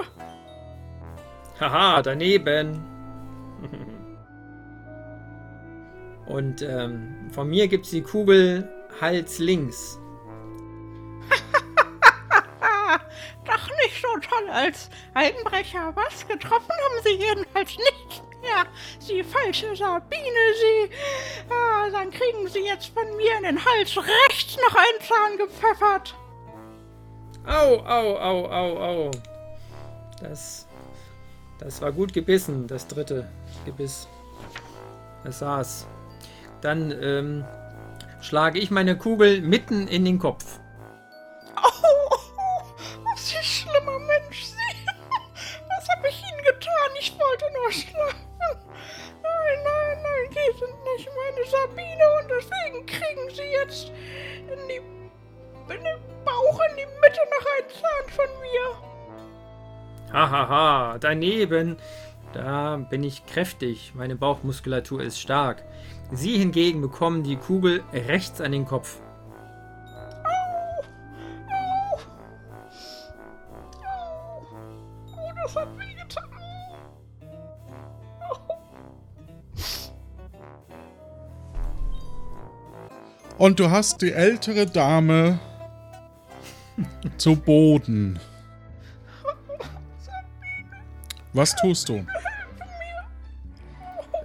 Haha, daneben. Und ähm, von mir gibt's die Kugel Hals links. Doch nicht so toll als Einbrecher. Was? Getroffen haben Sie jedenfalls nicht mehr. Sie falsche Sabine, Sie. Ah, dann kriegen Sie jetzt von mir in den Hals rechts noch einen Zahn gepfeffert. Au, au, au, au, au. Das, das war gut gebissen, das dritte Gebiss. Das saß. Dann ähm, schlage ich meine Kugel mitten in den Kopf. Oh, was für ein schlimmer Mensch Sie. Was habe ich Ihnen getan? Ich wollte nur schlafen. Nein, nein, nein, Sie sind nicht meine Sabine und deswegen kriegen Sie jetzt in, die, in den Bauch, in die Mitte noch einen Zahn von mir. Hahaha, daneben. Da bin ich kräftig. Meine Bauchmuskulatur ist stark. Sie hingegen bekommen die Kugel rechts an den Kopf. Oh, das hat wehgetan. Und du hast die ältere Dame zu Boden. Was tust du?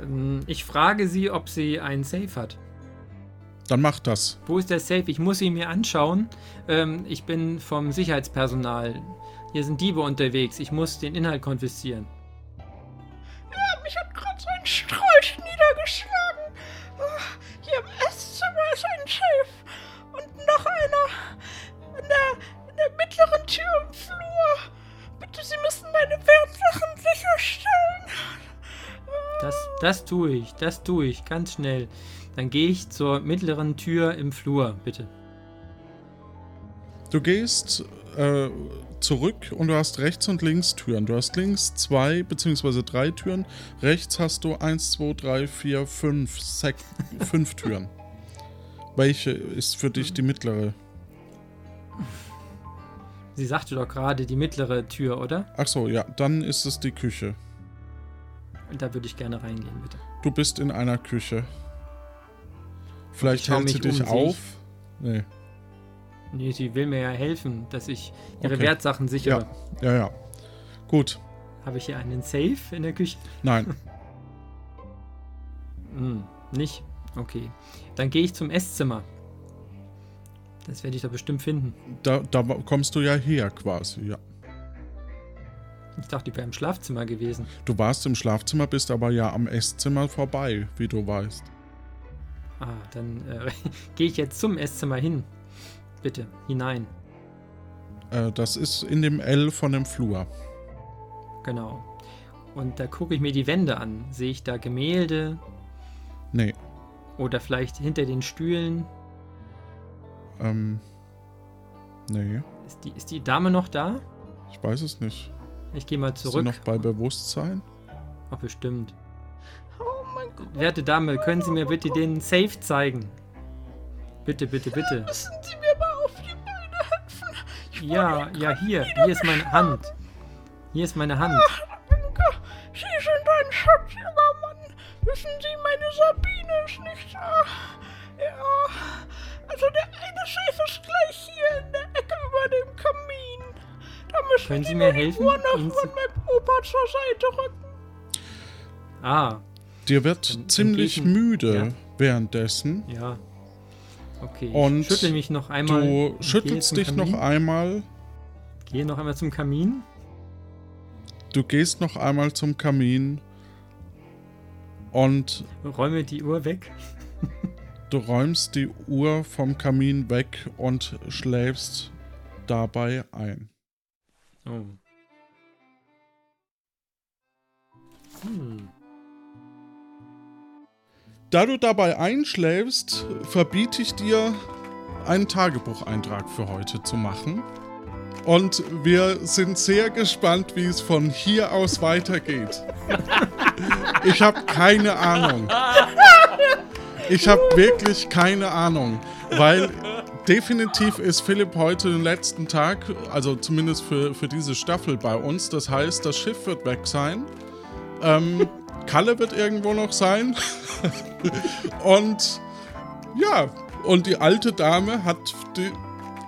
Ähm, Ich frage sie, ob sie einen Safe hat. Dann mach das. Wo ist der Safe? Ich muss ihn mir anschauen. Ähm, ich bin vom Sicherheitspersonal. Hier sind Diebe unterwegs. Ich muss den Inhalt konfiszieren. Ja, mich hat gerade so ein Strolch niedergeschlagen. Das, tue ich. Das tue ich. Ganz schnell. Dann gehe ich zur mittleren Tür im Flur, bitte. Du gehst äh, zurück und du hast rechts und links Türen. Du hast links zwei beziehungsweise drei Türen. Rechts hast du eins, zwei, drei, vier, fünf, sechs, fünf Türen. Welche ist für dich die mittlere? Sie sagte doch gerade die mittlere Tür, oder? Ach so, ja, dann ist es die Küche. Und da würde ich gerne reingehen, bitte. Du bist in einer Küche. Vielleicht hält sie dich um, auf. Nee. Nee, sie will mir ja helfen, dass ich ihre Okay. Wertsachen sichere. Ja, ja, ja. Gut. Habe ich hier einen Safe in der Küche? Nein. Hm, nicht? Okay. Dann gehe ich zum Esszimmer. Das werde ich doch bestimmt finden. Da, da kommst du ja her quasi, ja. Ich dachte, die wäre im Schlafzimmer gewesen. Du warst im Schlafzimmer, bist aber ja am Esszimmer vorbei, wie du weißt. Ah, dann äh, gehe ich jetzt zum Esszimmer hin. Bitte, hinein. Äh, das ist in dem L von dem Flur. Genau. Und da gucke ich mir die Wände an. Sehe ich da Gemälde Nee, oder vielleicht hinter den Stühlen? ähm. Nee, Ist die, ist die Dame noch da? ich weiß es nicht. Ich gehe mal Ist sie zurück. noch bei Bewusstsein? Ach, bestimmt. Oh mein Gott. Werte Dame, können Sie mir bitte den Safe zeigen? Bitte, bitte, bitte. Müssen Sie mir mal auf die Beine helfen? Ich Ja, ja, hier. Hier ist meine Hand. Hier ist meine Hand. Danke. Sie sind ein Schatz, junger Mann. Wissen Sie, meine Sabine ist nicht da. Ja. Also der eine Safe ist gleich hier Können Sie mir helfen, Uhr noch von meinem Opa zur Seite rücken. Ah, Dir wird dann ziemlich geh ich- müde ja. währenddessen. ja. Okay, ich Und schüttel mich noch einmal. Du schüttelst dich noch Kamin. einmal. Gehe noch einmal zum Kamin. Du gehst noch einmal zum Kamin. Und Räume die Uhr weg. du räumst die Uhr vom Kamin weg und schläfst dabei ein. Oh. Hm. Da du dabei einschläfst, verbiete ich dir, einen Tagebucheintrag für heute zu machen. Und wir sind sehr gespannt, wie es von hier aus weitergeht. Ich habe keine Ahnung. Ich habe wirklich keine Ahnung, weil definitiv ist Philipp heute den letzten Tag, also zumindest für, für diese Staffel bei uns. Das heißt, das Schiff wird weg sein. Ähm, Kalle wird irgendwo noch sein. Und ja, und die alte Dame hat die.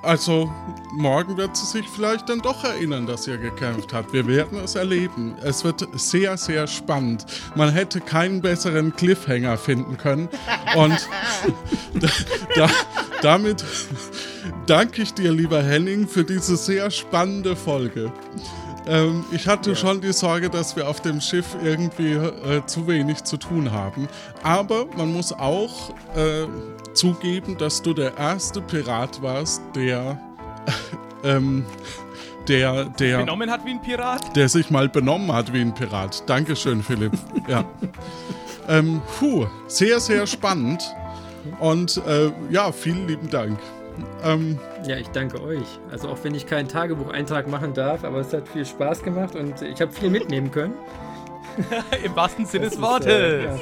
Also, morgen wird sie sich vielleicht dann doch erinnern, dass sie gekämpft hat. Wir werden es erleben. Es wird sehr, sehr spannend. Man hätte keinen besseren Cliffhanger finden können. Und da, da, damit danke ich dir, lieber Henning, für diese sehr spannende Folge. Ähm, ich hatte schon die Sorge, dass wir auf dem Schiff irgendwie äh, zu wenig zu tun haben. Aber man muss auch äh, zugeben, dass du der erste Pirat warst, der, ähm, der, der, Benommen hat wie ein Pirat. der sich mal benommen hat wie ein Pirat. Dankeschön, Philipp. Ja. ähm, puh, sehr, sehr spannend. Und äh, ja, vielen lieben Dank. Ähm, Ja, ich danke euch. Also auch wenn ich keinen Tagebucheintrag machen darf, aber es hat viel Spaß gemacht und ich habe viel mitnehmen können. Im wahrsten Sinne des ist, Wortes. äh, ja.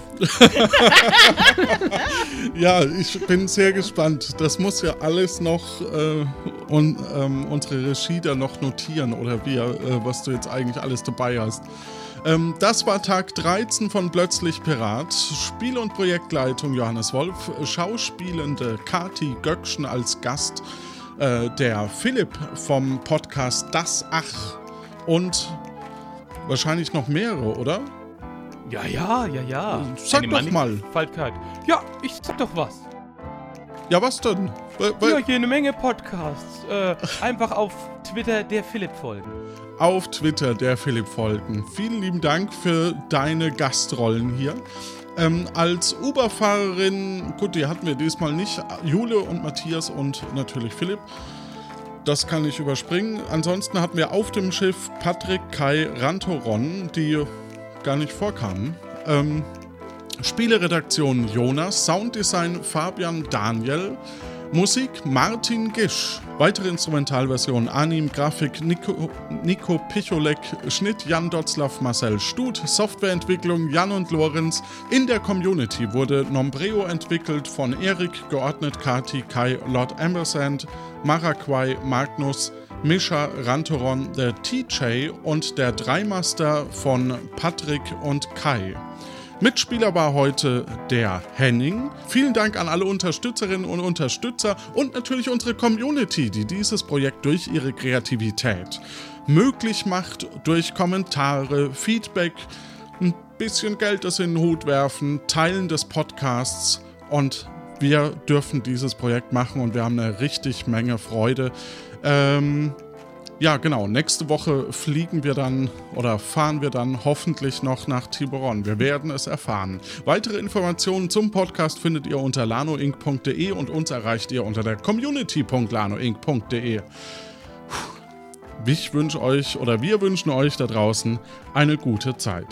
Ja, ich bin sehr gespannt. Das muss ja alles noch äh, und, ähm, unsere Regie da noch notieren oder wie, äh, was du jetzt eigentlich alles dabei hast. Ähm, das war Tag 13 von Plötzlich Pirat. Spiel- und Projektleitung Johannes Wolf. Schauspielende Kati Göckchen als Gast. Äh, der Philipp vom Podcast Das Ach. Und wahrscheinlich noch mehrere, oder? Ja, ja, ja, ja. Sag Eine doch mal. Ja, ich sag doch was. Ja, was denn? Weil- weil- Ja, hier eine Menge Podcasts. Äh, einfach auf Twitter der Philipp folgen. auf Twitter der Philipp folgen. Vielen lieben Dank für deine Gastrollen hier. Ähm, als Uberfahrerin, gut, die hatten wir diesmal nicht, Jule und Matthias und natürlich Philipp. Das kann ich überspringen. Ansonsten hatten wir auf dem Schiff Patrick, Kai, Rantoron, die gar nicht vorkamen. Ähm, Spieleredaktion Jonas, Sounddesign Fabian Daniel, Musik Martin Gisch, weitere Instrumentalversion Anim, Grafik Nico, Nico Picholek, Schnitt Jan Dotzlaff, Marcel Stut, Softwareentwicklung Jan und Lorenz. In der Community wurde Nombreo entwickelt von Erik, geordnet Kati, Kai, Lord Ambersand, Maraquai, Magnus, Mischa, Rantoron, der TJ und der Dreimaster von Patrick und Kai. Mitspieler war heute der Henning. Vielen Dank an alle Unterstützerinnen und Unterstützer und natürlich unsere Community, die dieses Projekt durch ihre Kreativität möglich macht, durch Kommentare, Feedback, ein bisschen Geld das in den Hut werfen, Teilen des Podcasts und wir dürfen dieses Projekt machen und wir haben eine richtig Menge Freude. Ähm, ja, genau. Nächste Woche fliegen wir dann oder fahren wir dann hoffentlich noch nach Tiburon. Wir werden es erfahren. Weitere Informationen zum Podcast findet ihr unter lanoinc.de und uns erreicht ihr unter der community.lanoinc.de. Ich wünsche euch oder wir wünschen euch da draußen eine gute Zeit.